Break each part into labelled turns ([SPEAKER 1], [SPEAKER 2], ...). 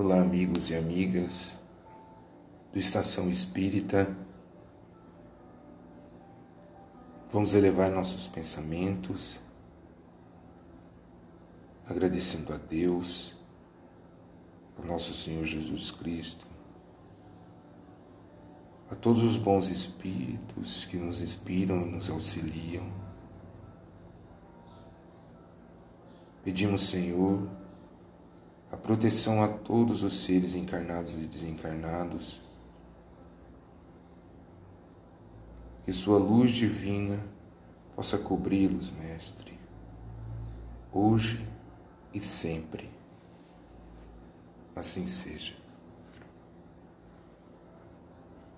[SPEAKER 1] Olá, amigos e amigas do Estação Espírita. Vamos elevar nossos pensamentos, agradecendo a Deus, ao nosso Senhor Jesus Cristo, a todos os bons espíritos que nos inspiram e nos auxiliam. Pedimos, Senhor, a proteção a todos os seres encarnados e desencarnados, que Sua luz divina possa cobri-los, Mestre, hoje e sempre. Assim seja.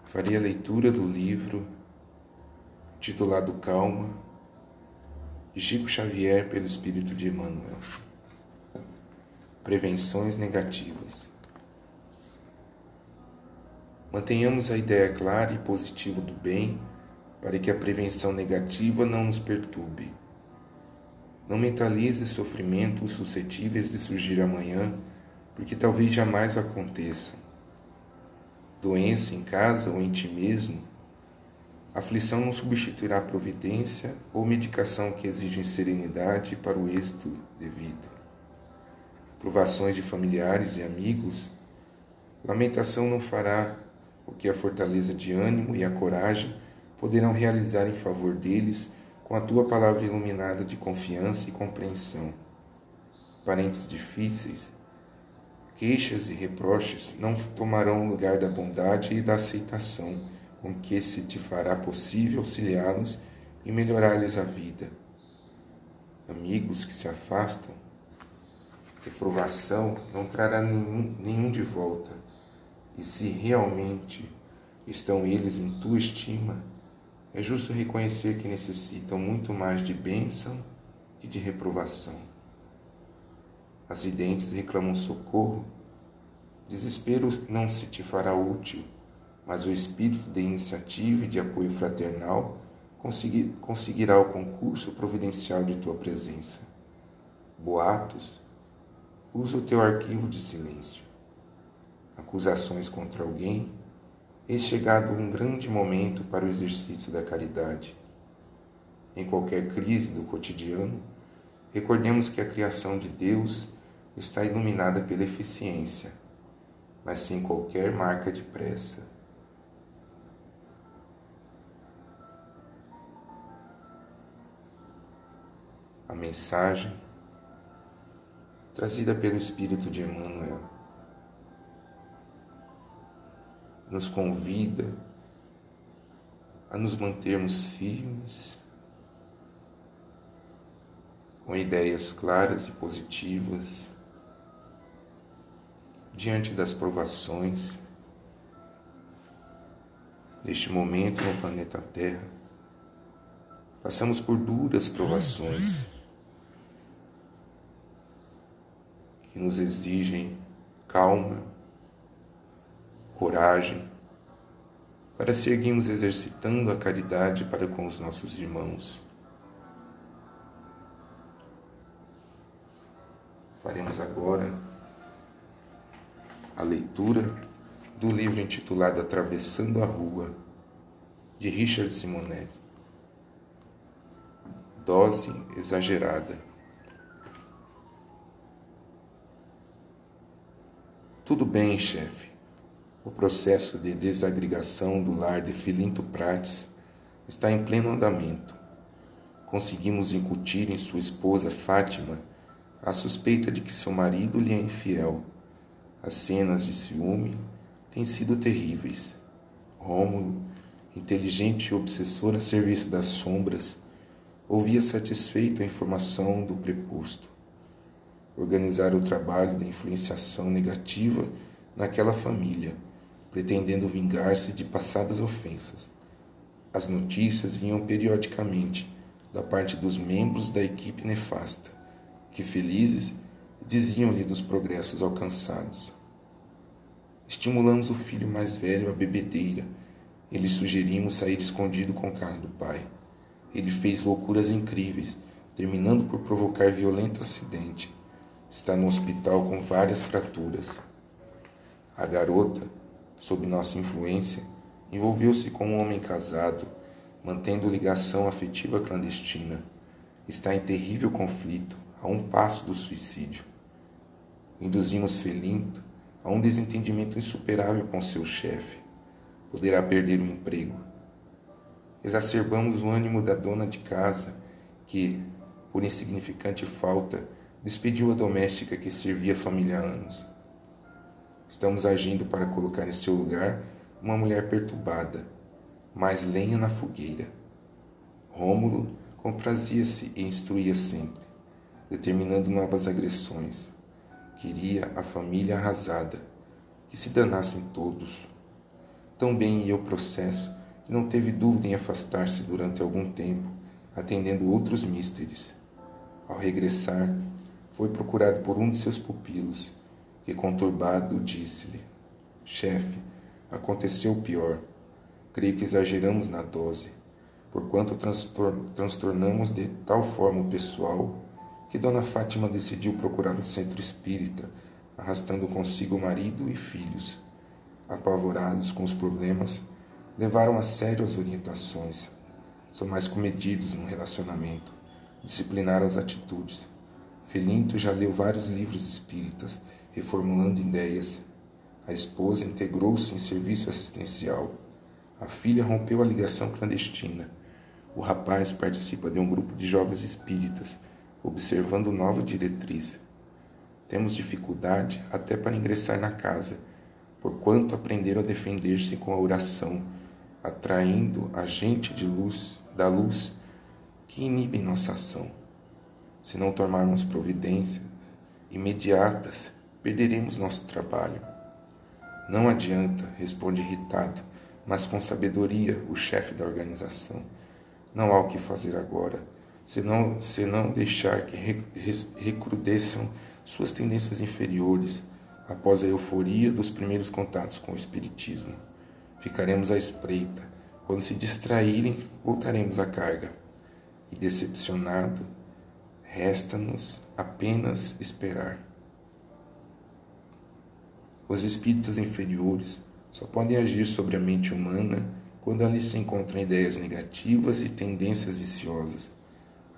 [SPEAKER 1] Farei a leitura do livro titulado Calma, de Chico Xavier pelo Espírito de Emmanuel. Prevenções negativas. Mantenhamos a ideia clara e positiva do bem para que a prevenção negativa não nos perturbe. Não mentalize sofrimentos suscetíveis de surgir amanhã, porque talvez jamais aconteçam. Doença em casa ou em ti mesmo, aflição não substituirá providência ou medicação que exigem serenidade para o êxito devido provações de familiares e amigos, lamentação não fará o que a fortaleza de ânimo e a coragem poderão realizar em favor deles com a tua palavra iluminada de confiança e compreensão. Parentes difíceis, queixas e reproches não tomarão o lugar da bondade e da aceitação com que se te fará possível auxiliá-los e melhorar-lhes a vida. Amigos que se afastam, reprovação não trará nenhum, nenhum de volta. E se realmente estão eles em tua estima, é justo reconhecer que necessitam muito mais de bênção que de reprovação. Acidentes reclamam socorro. Desespero não se te fará útil, mas o espírito de iniciativa e de apoio fraternal conseguirá o concurso providencial de tua presença. Boatos, usa o teu arquivo de silêncio. Acusações contra alguém, é chegado um grande momento para o exercício da caridade. Em qualquer crise do cotidiano, recordemos que a criação de Deus está iluminada pela eficiência, mas sem qualquer marca de pressa. A mensagem trazida pelo Espírito de Emmanuel, nos convida a nos mantermos firmes, com ideias claras e positivas, diante das provações deste momento no planeta Terra. Passamos por duras provações que nos exigem calma, coragem, para seguirmos exercitando a caridade para com os nossos irmãos. Faremos agora a leitura do livro intitulado Atravessando a Rua, de Richard Simonetti. Dose exagerada. Tudo bem, chefe. O processo de desagregação do lar de Filinto Prates está em pleno andamento. Conseguimos incutir em sua esposa Fátima a suspeita de que seu marido lhe é infiel. As cenas de ciúme têm sido terríveis. Rômulo, inteligente e obsessor a serviço das sombras, ouvia satisfeito a informação do preposto organizar o trabalho da influenciação negativa naquela família, pretendendo vingar-se de passadas ofensas. As notícias vinham periodicamente da parte dos membros da equipe nefasta, que felizes diziam-lhe dos progressos alcançados. Estimulamos o filho mais velho à bebedeira e lhe sugerimos sair escondido com o carro do pai. Ele fez loucuras incríveis, terminando por provocar violento acidente Está no hospital com várias fraturas. A garota, sob nossa influência, envolveu-se com um homem casado, mantendo ligação afetiva clandestina. Está em terrível conflito, a um passo do suicídio. Induzimos Felinto a um desentendimento insuperável com seu chefe. Poderá perder o emprego. Exacerbamos o ânimo da dona de casa, que, por insignificante falta, despediu a doméstica que servia a família há anos. Estamos agindo para colocar em seu lugar uma mulher perturbada, mais lenha na fogueira. Rômulo comprazia-se e instruía sempre, determinando novas agressões. Queria a família arrasada, que se danassem todos. Tão bem ia o processo que não teve dúvida em afastar-se durante algum tempo, atendendo outros místeres. Ao regressar, foi procurado por um de seus pupilos, que, conturbado, disse-lhe: Chefe, aconteceu o pior. Creio que exageramos na dose, porquanto transtornamos de tal forma o pessoal que Dona Fátima decidiu procurar um centro espírita, arrastando consigo o marido e filhos. Apavorados com os problemas, levaram a sério as orientações. São mais comedidos no relacionamento, disciplinaram as atitudes. Felinto já leu vários livros espíritas, reformulando ideias. A esposa integrou-se em serviço assistencial. A filha rompeu a ligação clandestina. O rapaz participa de um grupo de jovens espíritas, observando nova diretriz. Temos dificuldade até para ingressar na casa, porquanto aprenderam a defender-se com a oração, atraindo a gente de luz, da luz, que inibem nossa ação. Se não tomarmos providências imediatas, perderemos nosso trabalho. Não adianta, responde irritado, mas com sabedoria o chefe da organização. Não há o que fazer agora, senão, senão deixar que recrudesçam suas tendências inferiores após a euforia dos primeiros contatos com o Espiritismo. Ficaremos à espreita. Quando se distraírem, voltaremos à carga. E decepcionado, Resta-nos apenas esperar. Os espíritos inferiores só podem agir sobre a mente humana quando ali se encontram ideias negativas e tendências viciosas.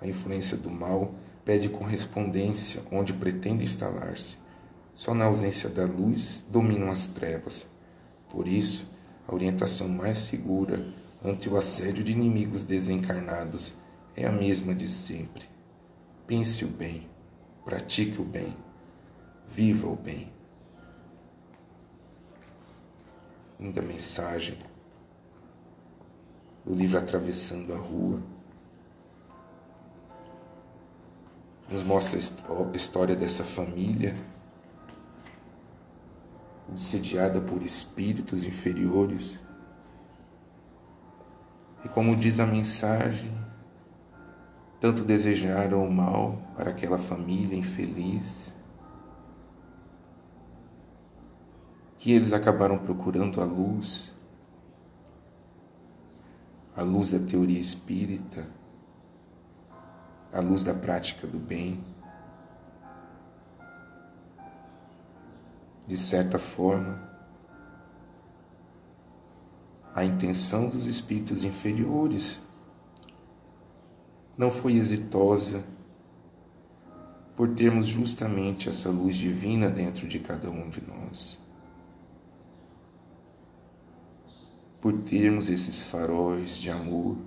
[SPEAKER 1] A influência do mal pede correspondência onde pretende instalar-se. Só na ausência da luz dominam as trevas. Por isso, a orientação mais segura ante o assédio de inimigos desencarnados é a mesma de sempre Pense o bem, pratique o bem, viva o bem. Linda mensagem do livro Atravessando a Rua. Nos mostra a história dessa família obsediada por espíritos inferiores. E como diz a mensagem, tanto desejaram o mal para aquela família infeliz, que eles acabaram procurando a luz, a luz da teoria espírita, a luz da prática do bem. De certa forma, a intenção dos espíritos inferiores não foi exitosa por termos justamente essa luz divina dentro de cada um de nós. Por termos esses faróis de amor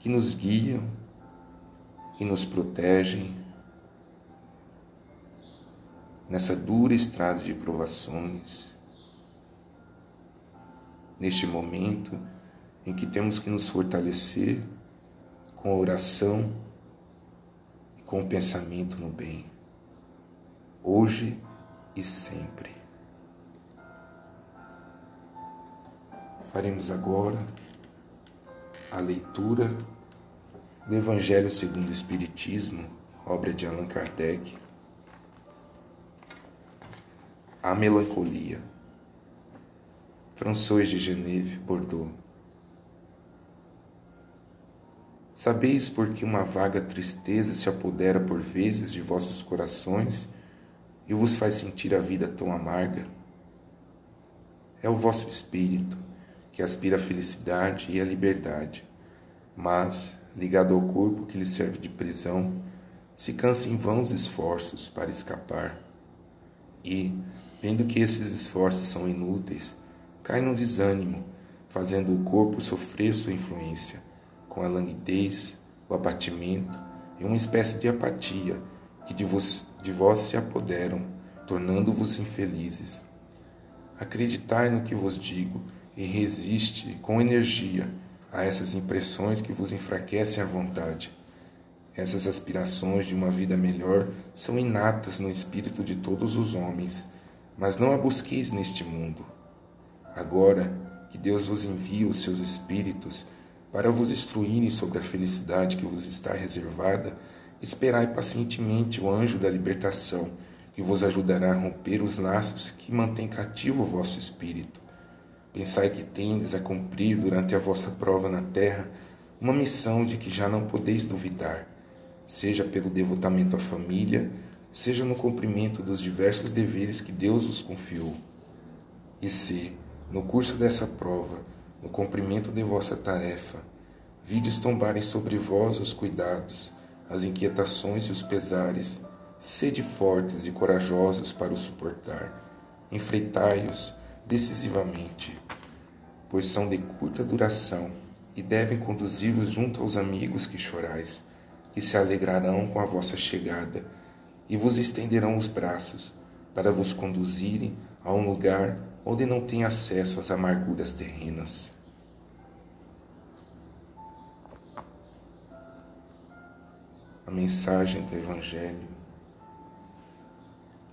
[SPEAKER 1] que nos guiam e nos protegem nessa dura estrada de provações, neste momento em que temos que nos fortalecer com a oração e com o pensamento no bem, hoje e sempre. Faremos agora a leitura do Evangelho segundo o Espiritismo, obra de Allan Kardec. A melancolia. François de Geneve, Bordeaux. Sabeis por que uma vaga tristeza se apodera por vezes de vossos corações, e vos faz sentir a vida tão amarga? É o vosso espírito que aspira a felicidade e a liberdade, mas, ligado ao corpo que lhe serve de prisão, se cansa em vãos esforços para escapar. E, vendo que esses esforços são inúteis, cai no desânimo, fazendo o corpo sofrer sua influência, com a languidez, o abatimento e uma espécie de apatia que de vos, de vós se apoderam, tornando-vos infelizes. Acreditai no que vos digo e resiste com energia a essas impressões que vos enfraquecem a vontade. Essas aspirações de uma vida melhor são inatas no espírito de todos os homens, mas não a busqueis neste mundo. Agora que Deus vos envia os seus espíritos para vos instruírem sobre a felicidade que vos está reservada, esperai pacientemente o anjo da libertação, que vos ajudará a romper os laços que mantêm cativo o vosso espírito. Pensai que tendes a cumprir durante a vossa prova na terra uma missão de que já não podeis duvidar, seja pelo devotamento à família, seja no cumprimento dos diversos deveres que Deus vos confiou. E se, no curso dessa prova, no cumprimento de vossa tarefa, vides tombarem sobre vós os cuidados, as inquietações e os pesares, sede fortes e corajosos para os suportar. Enfrentai-os decisivamente, pois são de curta duração e devem conduzir-vos junto aos amigos que chorais, que se alegrarão com a vossa chegada e vos estenderão os braços para vos conduzirem a um lugar onde não tem acesso às amarguras terrenas. A mensagem do Evangelho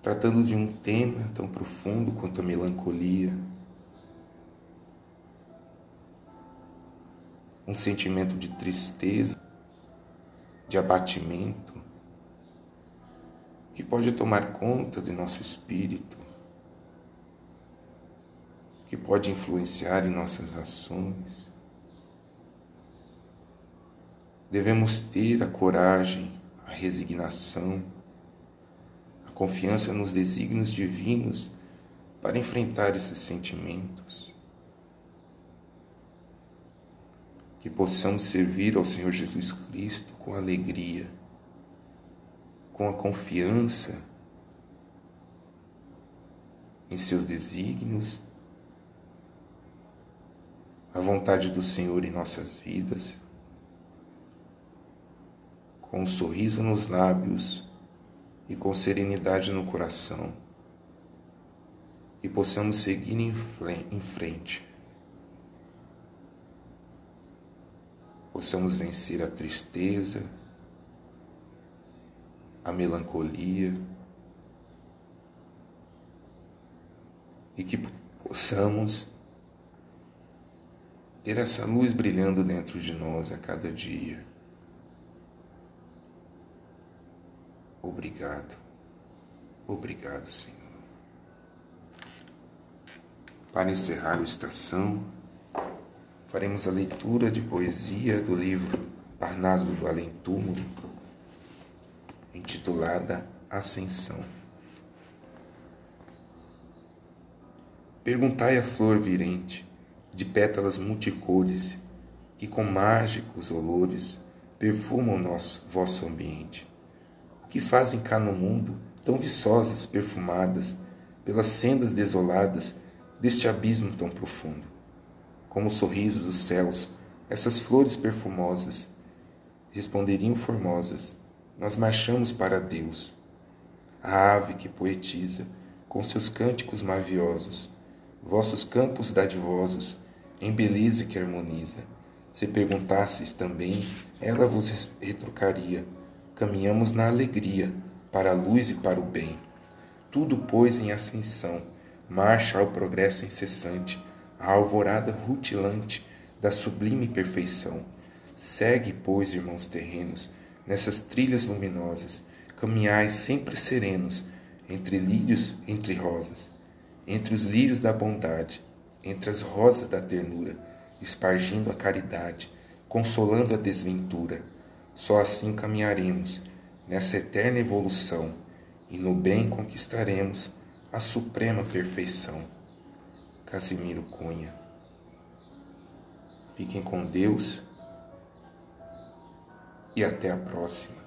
[SPEAKER 1] tratando de um tema tão profundo quanto a melancolia, um sentimento de tristeza, de abatimento, que pode tomar conta de nosso espírito, que pode influenciar em nossas ações. Devemos ter a coragem, a resignação, confiança nos desígnios divinos para enfrentar esses sentimentos. Que possamos servir ao Senhor Jesus Cristo com alegria, com a confiança em seus desígnios, a vontade do Senhor em nossas vidas, com um sorriso nos lábios e com serenidade no coração. E possamos seguir em frente. Possamos vencer a tristeza, a melancolia. E que possamos ter essa luz brilhando dentro de nós a cada dia. Obrigado, obrigado, Senhor. Para encerrar a estação, faremos a leitura de poesia do livro Parnasmo do Além Túmulo, intitulada Ascensão. Perguntai à flor virente, de pétalas multicores, que com mágicos olores perfumam nosso vosso ambiente que fazem cá no mundo, tão viçosas, perfumadas, pelas sendas desoladas deste abismo tão profundo. Como os sorrisos dos céus, essas flores perfumosas responderiam formosas: Nós marchamos para Deus. A ave que poetiza, com seus cânticos maviosos, vossos campos dadivosos, em beleza que harmoniza. Se perguntasseis também, ela vos retrucaria caminhamos na alegria, para a luz e para o bem. Tudo, pois, em ascensão, marcha ao progresso incessante, a alvorada rutilante da sublime perfeição. Segue, pois, irmãos terrenos, nessas trilhas luminosas, caminhai sempre serenos, entre lírios, entre rosas, entre os lírios da bondade, entre as rosas da ternura, espargindo a caridade, consolando a desventura. Só assim caminharemos nessa eterna evolução e no bem conquistaremos a suprema perfeição. Casimiro Cunha. Fiquem com Deus e até a próxima.